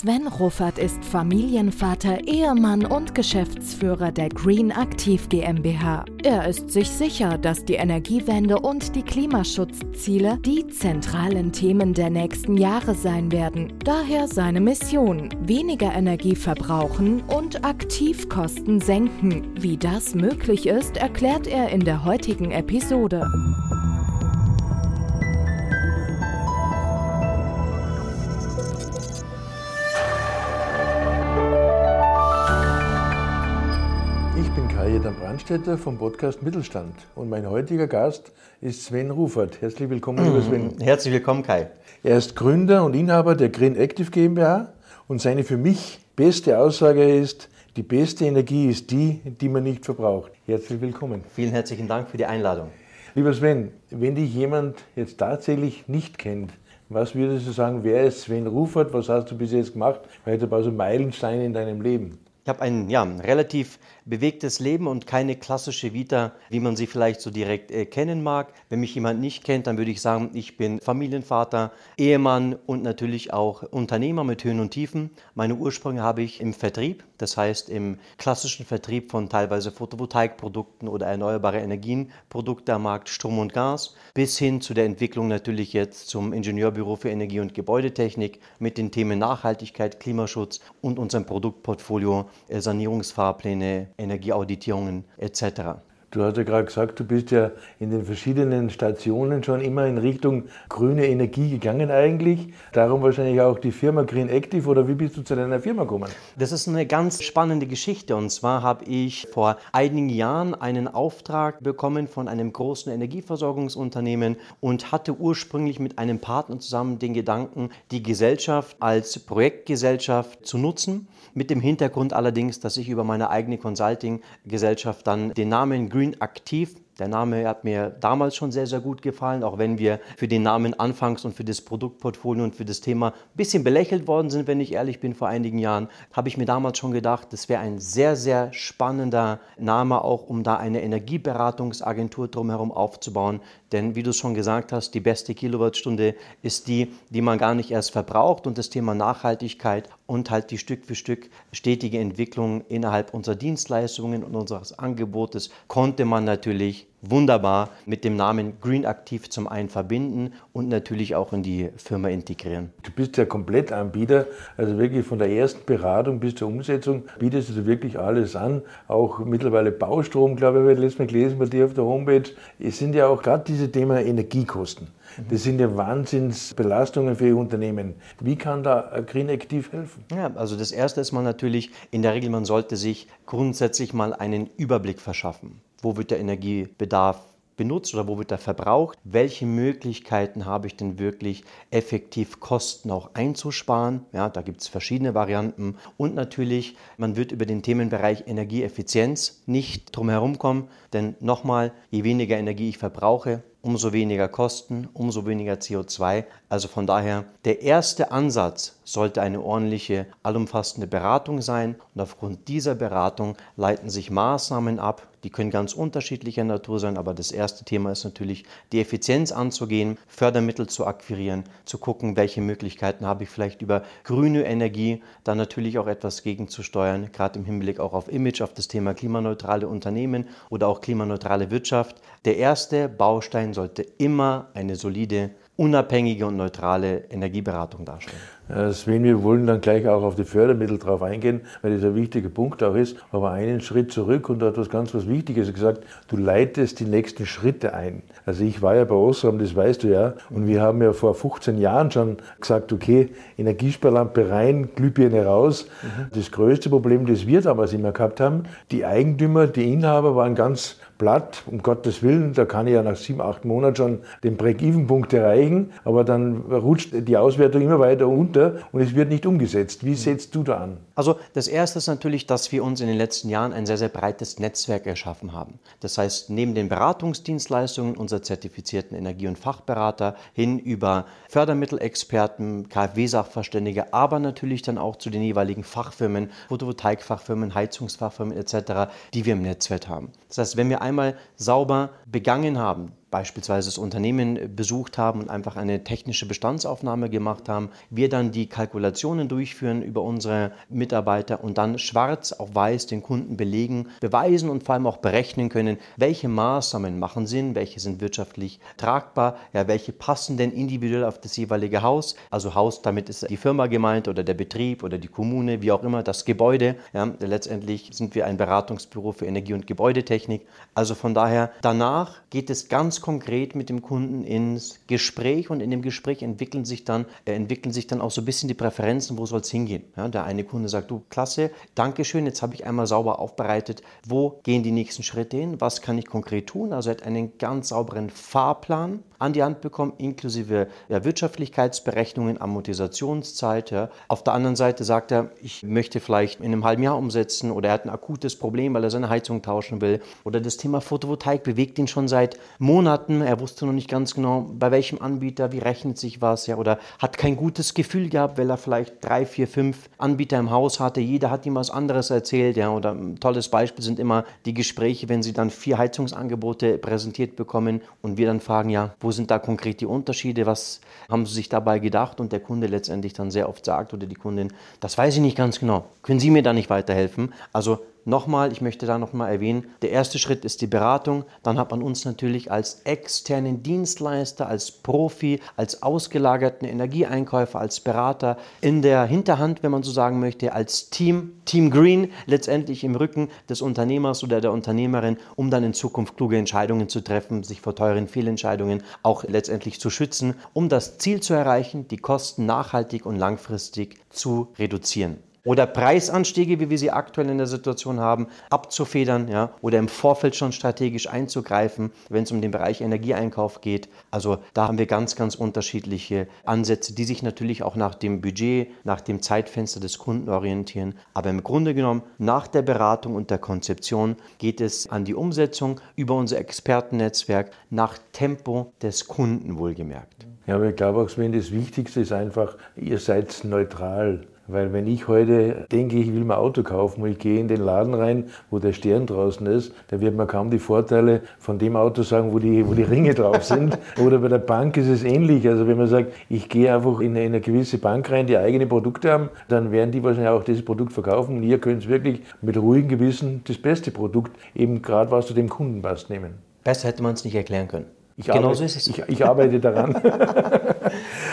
Sven Ruffert ist Familienvater, Ehemann und Geschäftsführer der Green Aktiv GmbH. Er ist sich sicher, dass die Energiewende und die Klimaschutzziele die zentralen Themen der nächsten Jahre sein werden. Daher seine Mission: weniger Energie verbrauchen und Aktivkosten senken. Wie das möglich ist, erklärt er in der heutigen Episode. Kajetan Brandstätter vom Podcast Mittelstand. Und mein heutiger Gast ist Sven Rufert. Herzlich willkommen, lieber Sven. Herzlich willkommen, Kai. Er ist Gründer und Inhaber der Green Active GmbH und seine für mich beste Aussage ist, die beste Energie ist die, die man nicht verbraucht. Herzlich willkommen. Vielen herzlichen Dank für die Einladung. Lieber Sven, wenn dich jemand jetzt tatsächlich nicht kennt, was würdest du sagen, wer ist Sven Rufert? Was hast du bis jetzt gemacht? Vielleicht ein paar so Meilensteine in deinem Leben. Ich habe ein ja, relativ bewegtes Leben und keine klassische Vita, wie man sie vielleicht so direkt äh, kennen mag. Wenn mich jemand nicht kennt, dann würde ich sagen, ich bin Familienvater, Ehemann und natürlich auch Unternehmer mit Höhen und Tiefen. Meine Ursprünge habe ich im Vertrieb, das heißt im klassischen Vertrieb von teilweise Photovoltaikprodukten oder erneuerbare Energienprodukte am Markt Strom und Gas, bis hin zu der Entwicklung natürlich jetzt zum Ingenieurbüro für Energie- und Gebäudetechnik mit den Themen Nachhaltigkeit, Klimaschutz und unserem Produktportfolio äh, Sanierungsfahrpläne, Energieauditierungen etc. Du hast ja gerade gesagt, du bist ja in den verschiedenen Stationen schon immer in Richtung grüne Energie gegangen eigentlich. Darum wahrscheinlich auch die Firma Green Active oder wie bist du zu deiner Firma gekommen? Das ist eine ganz spannende Geschichte und zwar habe ich vor einigen Jahren einen Auftrag bekommen von einem großen Energieversorgungsunternehmen und hatte ursprünglich mit einem Partner zusammen den Gedanken, die Gesellschaft als Projektgesellschaft zu nutzen mit dem Hintergrund allerdings, dass ich über meine eigene Consulting-Gesellschaft dann den Namen Green Aktiv der Name hat mir damals schon sehr, sehr gut gefallen, auch wenn wir für den Namen anfangs und für das Produktportfolio und für das Thema ein bisschen belächelt worden sind, wenn ich ehrlich bin, vor einigen Jahren, habe ich mir damals schon gedacht, das wäre ein sehr, sehr spannender Name, auch um da eine Energieberatungsagentur drumherum aufzubauen. Denn wie du es schon gesagt hast, die beste Kilowattstunde ist die, die man gar nicht erst verbraucht und das Thema Nachhaltigkeit und halt die Stück für Stück stetige Entwicklung innerhalb unserer Dienstleistungen und unseres Angebotes konnte man natürlich wunderbar mit dem Namen Green Aktiv zum einen verbinden und natürlich auch in die Firma integrieren. Du bist ja Komplettanbieter, also wirklich von der ersten Beratung bis zur Umsetzung bietest du wirklich alles an. Auch mittlerweile Baustrom, glaube ich, habe ich letztes Mal gelesen bei dir auf der Homepage. Es sind ja auch gerade diese Themen Energiekosten. Das sind ja Wahnsinnsbelastungen für Unternehmen. Wie kann da Green Active helfen? Ja, also das erste ist mal natürlich, in der Regel, man sollte sich grundsätzlich mal einen Überblick verschaffen wo wird der Energiebedarf benutzt oder wo wird er verbraucht, welche Möglichkeiten habe ich denn wirklich effektiv Kosten auch einzusparen. Ja, da gibt es verschiedene Varianten und natürlich, man wird über den Themenbereich Energieeffizienz nicht drum herum kommen, denn nochmal, je weniger Energie ich verbrauche, umso weniger Kosten, umso weniger CO2. Also von daher, der erste Ansatz sollte eine ordentliche, allumfassende Beratung sein. Und aufgrund dieser Beratung leiten sich Maßnahmen ab. Die können ganz unterschiedlicher Natur sein, aber das erste Thema ist natürlich, die Effizienz anzugehen, Fördermittel zu akquirieren, zu gucken, welche Möglichkeiten habe ich vielleicht über grüne Energie, da natürlich auch etwas gegenzusteuern, gerade im Hinblick auch auf Image, auf das Thema klimaneutrale Unternehmen oder auch klimaneutrale Wirtschaft. Der erste Baustein sollte immer eine solide unabhängige und neutrale Energieberatung darstellen. Sven, wir wollen dann gleich auch auf die Fördermittel drauf eingehen, weil das ein wichtiger Punkt auch ist. Aber einen Schritt zurück und da hat was ganz was Wichtiges gesagt, du leitest die nächsten Schritte ein. Also ich war ja bei Osram, das weißt du ja, und wir haben ja vor 15 Jahren schon gesagt, okay, Energiesparlampe rein, Glühbirne raus. Mhm. Das größte Problem, das wir damals immer gehabt haben, die Eigentümer, die Inhaber waren ganz platt, um Gottes Willen, da kann ich ja nach sieben, acht Monaten schon den Break-Even-Punkt erreichen, aber dann rutscht die Auswertung immer weiter unter runter und es wird nicht umgesetzt. Wie setzt du da an? Also das Erste ist natürlich, dass wir uns in den letzten Jahren ein sehr, sehr breites Netzwerk erschaffen haben. Das heißt, neben den Beratungsdienstleistungen unserer zertifizierten Energie- und Fachberater hin über Fördermittelexperten, KfW-Sachverständige, aber natürlich dann auch zu den jeweiligen Fachfirmen, Photovoltaikfachfirmen, Heizungsfachfirmen etc., die wir im Netzwerk haben. Das heißt, wenn wir einmal sauber begangen haben, beispielsweise das Unternehmen besucht haben und einfach eine technische Bestandsaufnahme gemacht haben, wir dann die Kalkulationen durchführen über unsere Mitarbeiter und dann schwarz auf weiß den Kunden belegen, beweisen und vor allem auch berechnen können, welche Maßnahmen machen Sinn, welche sind wirtschaftlich tragbar, ja, welche passen denn individuell auf das jeweilige Haus. Also Haus, damit ist die Firma gemeint oder der Betrieb oder die Kommune, wie auch immer, das Gebäude. Ja, letztendlich sind wir ein Beratungsbüro für Energie- und Gebäudetechnik. Also von daher, danach geht es konkret mit dem Kunden ins Gespräch und in dem Gespräch entwickeln sich dann, äh, entwickeln sich dann auch so ein bisschen die Präferenzen, wo soll es hingehen. Ja, der eine Kunde sagt, du, klasse, Dankeschön, jetzt habe ich einmal sauber aufbereitet, wo gehen die nächsten Schritte hin, was kann ich konkret tun. Also er hat einen ganz sauberen Fahrplan an die Hand bekommen, inklusive ja, Wirtschaftlichkeitsberechnungen, Amortisationszeit. Ja. Auf der anderen Seite sagt er, ich möchte vielleicht in einem halben Jahr umsetzen oder er hat ein akutes Problem, weil er seine Heizung tauschen will. Oder das Thema Photovoltaik bewegt ihn schon seit Monaten Monaten. Er wusste noch nicht ganz genau, bei welchem Anbieter, wie rechnet sich was, ja, oder hat kein gutes Gefühl gehabt, weil er vielleicht drei, vier, fünf Anbieter im Haus hatte. Jeder hat ihm was anderes erzählt, ja, oder ein tolles Beispiel sind immer die Gespräche, wenn sie dann vier Heizungsangebote präsentiert bekommen und wir dann fragen, ja, wo sind da konkret die Unterschiede, was haben sie sich dabei gedacht und der Kunde letztendlich dann sehr oft sagt oder die Kundin, das weiß ich nicht ganz genau. Können Sie mir da nicht weiterhelfen? Also Nochmal, ich möchte da nochmal erwähnen, der erste Schritt ist die Beratung. Dann hat man uns natürlich als externen Dienstleister, als Profi, als ausgelagerten Energieeinkäufer, als Berater in der Hinterhand, wenn man so sagen möchte, als Team, Team Green, letztendlich im Rücken des Unternehmers oder der Unternehmerin, um dann in Zukunft kluge Entscheidungen zu treffen, sich vor teuren Fehlentscheidungen auch letztendlich zu schützen, um das Ziel zu erreichen, die Kosten nachhaltig und langfristig zu reduzieren oder Preisanstiege, wie wir sie aktuell in der Situation haben, abzufedern ja, oder im Vorfeld schon strategisch einzugreifen, wenn es um den Bereich Energieeinkauf geht. Also da haben wir ganz, ganz unterschiedliche Ansätze, die sich natürlich auch nach dem Budget, nach dem Zeitfenster des Kunden orientieren. Aber im Grunde genommen, nach der Beratung und der Konzeption geht es an die Umsetzung über unser Expertennetzwerk nach Tempo des Kunden wohlgemerkt. Ja, aber ich glaube auch, Sven, das Wichtigste ist einfach, ihr seid neutral. Weil wenn ich heute denke, ich will mir ein Auto kaufen und ich gehe in den Laden rein, wo der Stern draußen ist, da wird man kaum die Vorteile von dem Auto sagen, wo die, wo die Ringe drauf sind. Oder bei der Bank ist es ähnlich. Also wenn man sagt, ich gehe einfach in eine, in eine gewisse Bank rein, die eigene Produkte haben, dann werden die wahrscheinlich auch dieses Produkt verkaufen. Und ihr könnt wirklich mit ruhigem Gewissen das beste Produkt, eben gerade was zu dem Kunden passt, nehmen. Besser hätte man es nicht erklären können. Ich genau arbeite, so ist es. Ich, ich arbeite daran.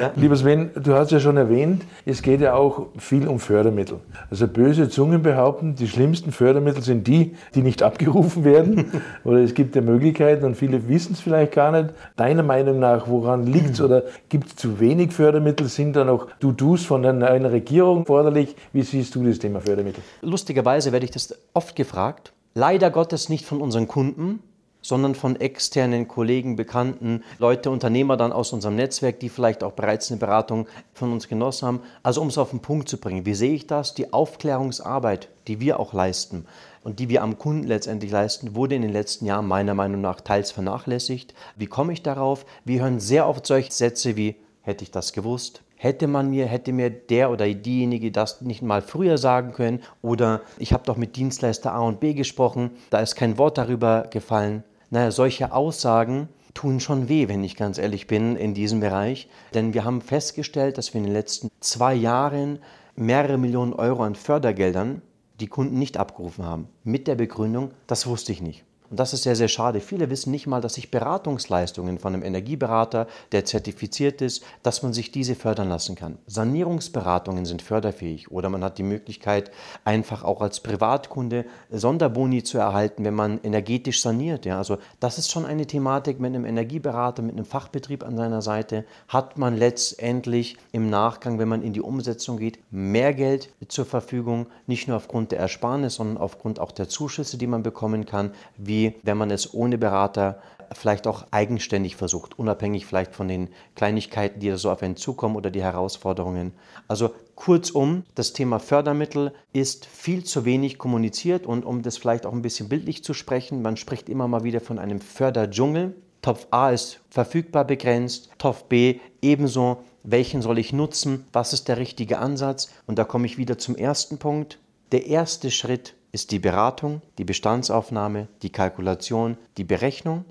ja. Lieber Sven, du hast ja schon erwähnt, es geht ja auch viel um Fördermittel. Also böse Zungen behaupten, die schlimmsten Fördermittel sind die, die nicht abgerufen werden. oder es gibt ja Möglichkeiten und viele wissen es vielleicht gar nicht. Deiner Meinung nach, woran liegt es oder gibt es zu wenig Fördermittel? Sind da noch Du-Dos von einer Regierung forderlich? Wie siehst du das Thema Fördermittel? Lustigerweise werde ich das oft gefragt. Leider Gottes nicht von unseren Kunden, sondern von externen Kollegen, Bekannten, Leute, Unternehmer dann aus unserem Netzwerk, die vielleicht auch bereits eine Beratung von uns genossen haben. Also um es auf den Punkt zu bringen, wie sehe ich das? Die Aufklärungsarbeit, die wir auch leisten und die wir am Kunden letztendlich leisten, wurde in den letzten Jahren meiner Meinung nach teils vernachlässigt. Wie komme ich darauf? Wir hören sehr oft solche Sätze wie, hätte ich das gewusst? Hätte man mir, hätte mir der oder diejenige das nicht mal früher sagen können oder ich habe doch mit Dienstleister A und B gesprochen, da ist kein Wort darüber gefallen. Naja, solche Aussagen tun schon weh, wenn ich ganz ehrlich bin, in diesem Bereich. Denn wir haben festgestellt, dass wir in den letzten zwei Jahren mehrere Millionen Euro an Fördergeldern die Kunden nicht abgerufen haben. Mit der Begründung, das wusste ich nicht. Und das ist sehr, sehr schade. Viele wissen nicht mal, dass sich Beratungsleistungen von einem Energieberater, der zertifiziert ist, dass man sich diese fördern lassen kann. Sanierungsberatungen sind förderfähig oder man hat die Möglichkeit, einfach auch als Privatkunde Sonderboni zu erhalten, wenn man energetisch saniert. Ja, also das ist schon eine Thematik mit einem Energieberater, mit einem Fachbetrieb an seiner Seite, hat man letztendlich im Nachgang, wenn man in die Umsetzung geht, mehr Geld zur Verfügung, nicht nur aufgrund der Ersparnis, sondern aufgrund auch der Zuschüsse, die man bekommen kann, wie wenn man es ohne Berater vielleicht auch eigenständig versucht, unabhängig vielleicht von den Kleinigkeiten, die da so auf einen zukommen oder die Herausforderungen. Also kurzum, das Thema Fördermittel ist viel zu wenig kommuniziert und um das vielleicht auch ein bisschen bildlich zu sprechen, man spricht immer mal wieder von einem Förderdschungel. Topf A ist verfügbar begrenzt, Topf B ebenso. Welchen soll ich nutzen? Was ist der richtige Ansatz? Und da komme ich wieder zum ersten Punkt. Der erste Schritt ist die Beratung, die Bestandsaufnahme, die Kalkulation, die Berechnung.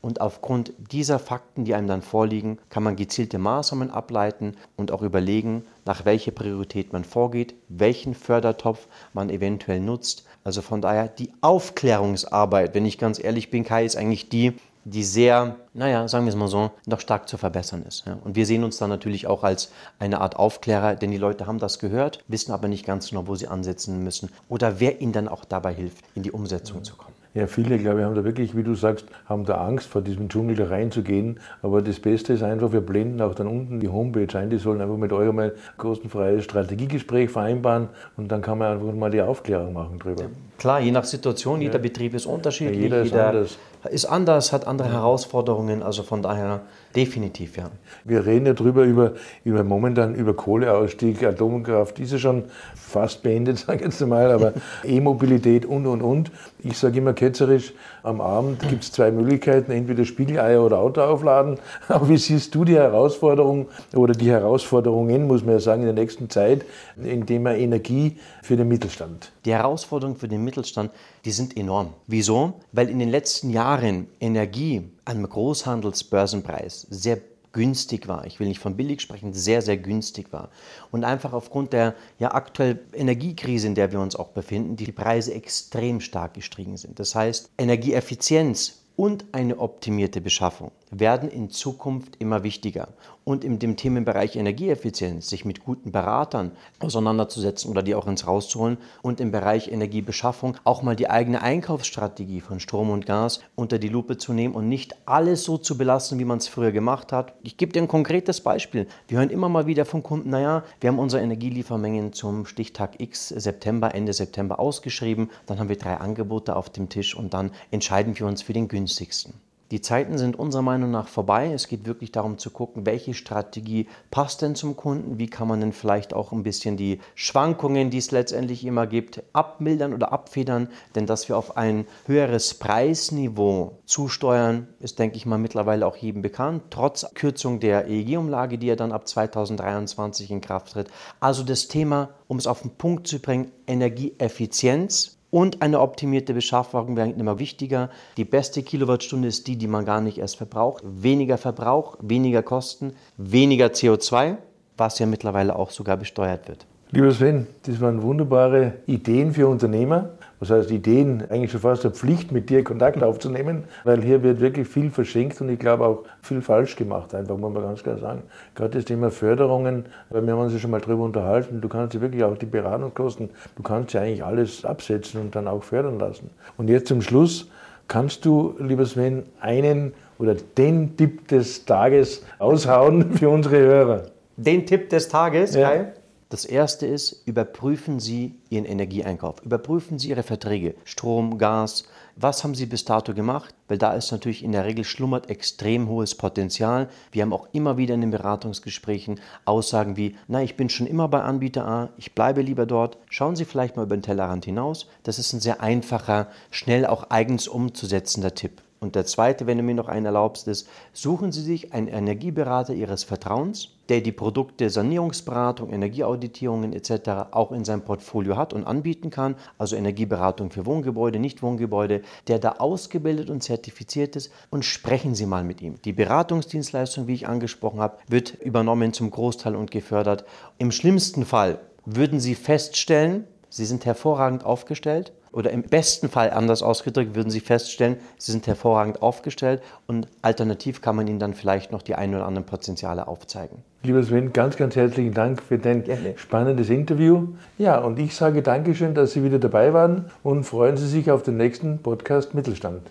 Und aufgrund dieser Fakten, die einem dann vorliegen, kann man gezielte Maßnahmen ableiten und auch überlegen, nach welcher Priorität man vorgeht, welchen Fördertopf man eventuell nutzt. Also von daher die Aufklärungsarbeit, wenn ich ganz ehrlich bin, Kai, ist eigentlich die, die sehr, naja, sagen wir es mal so, noch stark zu verbessern ist. Ja. Und wir sehen uns da natürlich auch als eine Art Aufklärer, denn die Leute haben das gehört, wissen aber nicht ganz genau, wo sie ansetzen müssen oder wer ihnen dann auch dabei hilft, in die Umsetzung mhm. zu kommen. Ja, viele, glaube ich, haben da wirklich, wie du sagst, haben da Angst, vor diesem Dschungel da reinzugehen. Aber das Beste ist einfach, wir blenden auch dann unten die Homepage ein. Die sollen einfach mit euch mal kostenfreies Strategiegespräch vereinbaren und dann kann man einfach mal die Aufklärung machen drüber. Klar, je nach Situation, jeder ja. Betrieb ist unterschiedlich. Ja, jeder ist jeder anders. Ist anders, hat andere Herausforderungen, also von daher definitiv, ja. Wir reden ja drüber, über, über momentan über Kohleausstieg, Atomkraft, ist ja schon fast beendet, sage ich jetzt mal, aber E-Mobilität und, und, und. Ich sage immer ketzerisch, am Abend gibt es zwei Möglichkeiten, entweder Spiegeleier oder Auto aufladen. Aber wie siehst du die Herausforderung oder die Herausforderungen, muss man ja sagen, in der nächsten Zeit, indem man Energie für den Mittelstand? Die Herausforderungen für den Mittelstand, die sind enorm. Wieso? Weil in den letzten Jahren Energie am Großhandelsbörsenpreis sehr günstig war. Ich will nicht von billig sprechen, sehr, sehr günstig war. Und einfach aufgrund der ja, aktuellen Energiekrise, in der wir uns auch befinden, die Preise extrem stark gestiegen sind. Das heißt, Energieeffizienz und eine optimierte Beschaffung werden in Zukunft immer wichtiger. Und in dem Themenbereich Energieeffizienz sich mit guten Beratern auseinanderzusetzen oder die auch ins Rauszuholen und im Bereich Energiebeschaffung auch mal die eigene Einkaufsstrategie von Strom und Gas unter die Lupe zu nehmen und nicht alles so zu belassen, wie man es früher gemacht hat. Ich gebe dir ein konkretes Beispiel. Wir hören immer mal wieder von Kunden, naja, wir haben unsere Energieliefermengen zum Stichtag X September, Ende September ausgeschrieben, dann haben wir drei Angebote auf dem Tisch und dann entscheiden wir uns für den günstigsten. Die Zeiten sind unserer Meinung nach vorbei. Es geht wirklich darum zu gucken, welche Strategie passt denn zum Kunden, wie kann man denn vielleicht auch ein bisschen die Schwankungen, die es letztendlich immer gibt, abmildern oder abfedern. Denn dass wir auf ein höheres Preisniveau zusteuern, ist, denke ich mal, mittlerweile auch jedem bekannt, trotz Kürzung der EEG-Umlage, die ja dann ab 2023 in Kraft tritt. Also das Thema, um es auf den Punkt zu bringen, Energieeffizienz und eine optimierte Beschaffung werden immer wichtiger. Die beste Kilowattstunde ist die, die man gar nicht erst verbraucht. Weniger Verbrauch, weniger Kosten, weniger CO2, was ja mittlerweile auch sogar besteuert wird. Lieber Sven, das waren wunderbare Ideen für Unternehmer. Das heißt, Ideen eigentlich schon fast eine Pflicht, mit dir Kontakt aufzunehmen, weil hier wird wirklich viel verschenkt und ich glaube auch viel falsch gemacht, einfach muss man ganz klar sagen. Gerade das Thema Förderungen, weil wir haben uns ja schon mal darüber unterhalten, du kannst ja wirklich auch die Beratungskosten, du kannst ja eigentlich alles absetzen und dann auch fördern lassen. Und jetzt zum Schluss, kannst du, lieber Sven, einen oder den Tipp des Tages aushauen für unsere Hörer? Den Tipp des Tages, ja. Kai? Das erste ist, überprüfen Sie Ihren Energieeinkauf. Überprüfen Sie Ihre Verträge. Strom, Gas. Was haben Sie bis dato gemacht? Weil da ist natürlich in der Regel schlummert extrem hohes Potenzial. Wir haben auch immer wieder in den Beratungsgesprächen Aussagen wie, na, ich bin schon immer bei Anbieter A, ich bleibe lieber dort. Schauen Sie vielleicht mal über den Tellerrand hinaus. Das ist ein sehr einfacher, schnell auch eigens umzusetzender Tipp. Und der zweite, wenn du mir noch einen erlaubst, ist, suchen Sie sich einen Energieberater Ihres Vertrauens, der die Produkte Sanierungsberatung, Energieauditierungen etc. auch in seinem Portfolio hat und anbieten kann, also Energieberatung für Wohngebäude, Nicht-Wohngebäude, der da ausgebildet und zertifiziert ist und sprechen Sie mal mit ihm. Die Beratungsdienstleistung, wie ich angesprochen habe, wird übernommen zum Großteil und gefördert. Im schlimmsten Fall würden Sie feststellen, Sie sind hervorragend aufgestellt oder im besten Fall anders ausgedrückt, würden Sie feststellen, Sie sind hervorragend aufgestellt und alternativ kann man Ihnen dann vielleicht noch die ein oder anderen Potenziale aufzeigen. Lieber Sven, ganz, ganz herzlichen Dank für dein Gerne. spannendes Interview. Ja, und ich sage Dankeschön, dass Sie wieder dabei waren und freuen Sie sich auf den nächsten Podcast Mittelstand.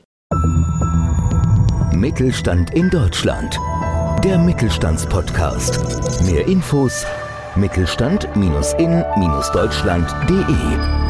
Mittelstand in Deutschland. Der Mittelstandspodcast. Mehr Infos Mittelstand-in-deutschland.de